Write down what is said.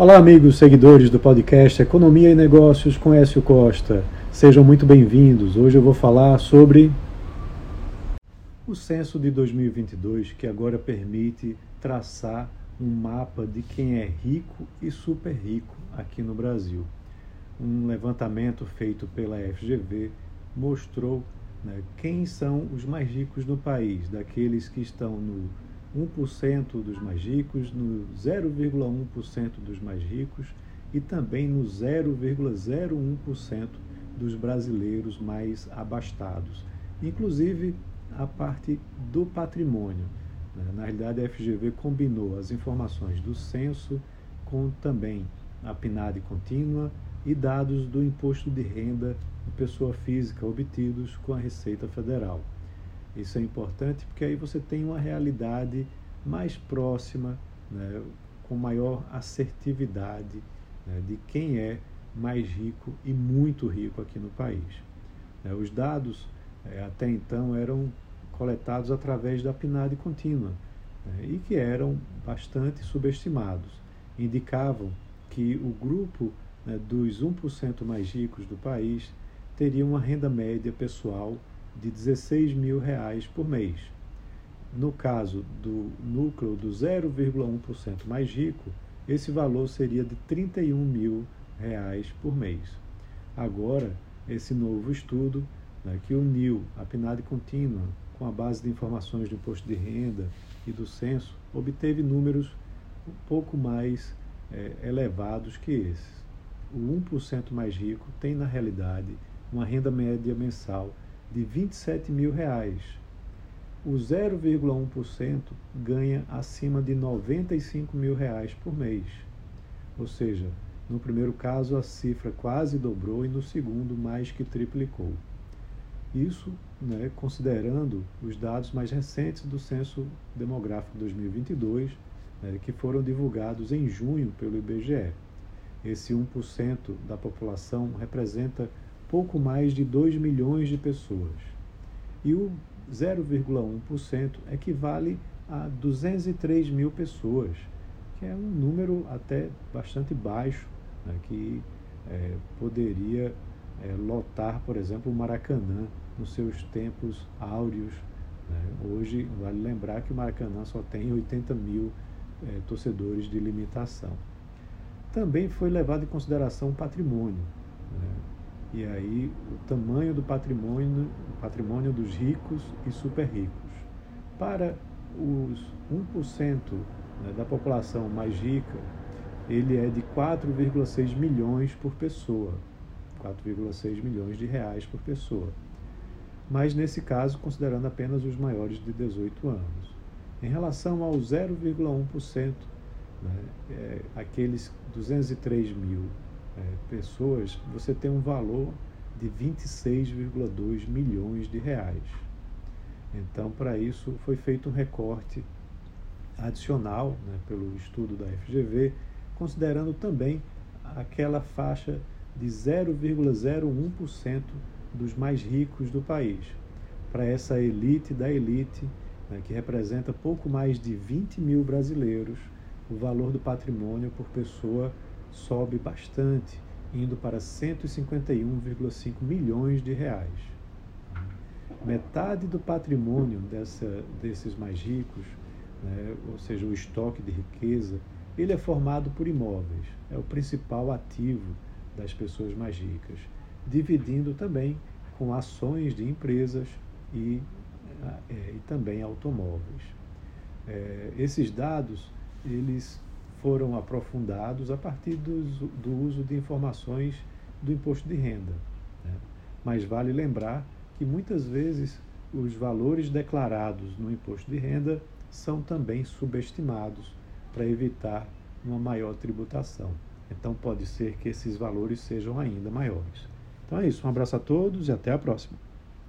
Olá, amigos seguidores do podcast Economia e Negócios com Écio Costa. Sejam muito bem-vindos. Hoje eu vou falar sobre o censo de 2022, que agora permite traçar um mapa de quem é rico e super rico aqui no Brasil. Um levantamento feito pela FGV mostrou né, quem são os mais ricos do país, daqueles que estão no 1% dos mais ricos, no 0,1% dos mais ricos e também no 0,01% dos brasileiros mais abastados. Inclusive a parte do patrimônio. Né? Na realidade, a FGV combinou as informações do censo com também a PNAD contínua e dados do imposto de renda de pessoa física obtidos com a Receita Federal. Isso é importante porque aí você tem uma realidade mais próxima, né, com maior assertividade né, de quem é mais rico e muito rico aqui no país. Né, os dados é, até então eram coletados através da PNAD contínua né, e que eram bastante subestimados. Indicavam que o grupo né, dos 1% mais ricos do país teria uma renda média pessoal de 16 mil reais por mês. No caso do núcleo do 0,1% mais rico, esse valor seria de 31 mil reais por mês. Agora, esse novo estudo, né, que uniu a PNAD contínua com a base de informações do imposto de renda e do censo, obteve números um pouco mais é, elevados que esses. O 1% mais rico tem, na realidade, uma renda média mensal de 27 mil reais. O 0,1% ganha acima de 95 mil reais por mês. Ou seja, no primeiro caso a cifra quase dobrou e no segundo mais que triplicou. Isso né, considerando os dados mais recentes do Censo Demográfico 2022, né, que foram divulgados em junho pelo IBGE. Esse 1% da população representa pouco mais de 2 milhões de pessoas. E o 0,1% equivale a 203 mil pessoas, que é um número até bastante baixo, né, que é, poderia é, lotar, por exemplo, o Maracanã nos seus tempos áureos. Né? Hoje, vale lembrar que o Maracanã só tem 80 mil é, torcedores de limitação. Também foi levado em consideração o patrimônio. Né? E aí o tamanho do patrimônio, o patrimônio dos ricos e super ricos. Para os 1% né, da população mais rica, ele é de 4,6 milhões por pessoa. 4,6 milhões de reais por pessoa. Mas nesse caso, considerando apenas os maiores de 18 anos. Em relação ao 0,1%, né, é, aqueles 203 mil é, pessoas, você tem um valor de 26,2 milhões de reais. Então, para isso, foi feito um recorte adicional né, pelo estudo da FGV, considerando também aquela faixa de 0,01% dos mais ricos do país, para essa elite da elite, né, que representa pouco mais de 20 mil brasileiros, o valor do patrimônio por pessoa sobe bastante, indo para 151,5 milhões de reais. Metade do patrimônio dessa, desses mais ricos, né, ou seja, o estoque de riqueza, ele é formado por imóveis, é o principal ativo das pessoas mais ricas, dividindo também com ações de empresas e, é, e também automóveis. É, esses dados eles foram aprofundados a partir do, do uso de informações do imposto de renda. Né? Mas vale lembrar que muitas vezes os valores declarados no imposto de renda são também subestimados para evitar uma maior tributação. Então pode ser que esses valores sejam ainda maiores. Então é isso, um abraço a todos e até a próxima.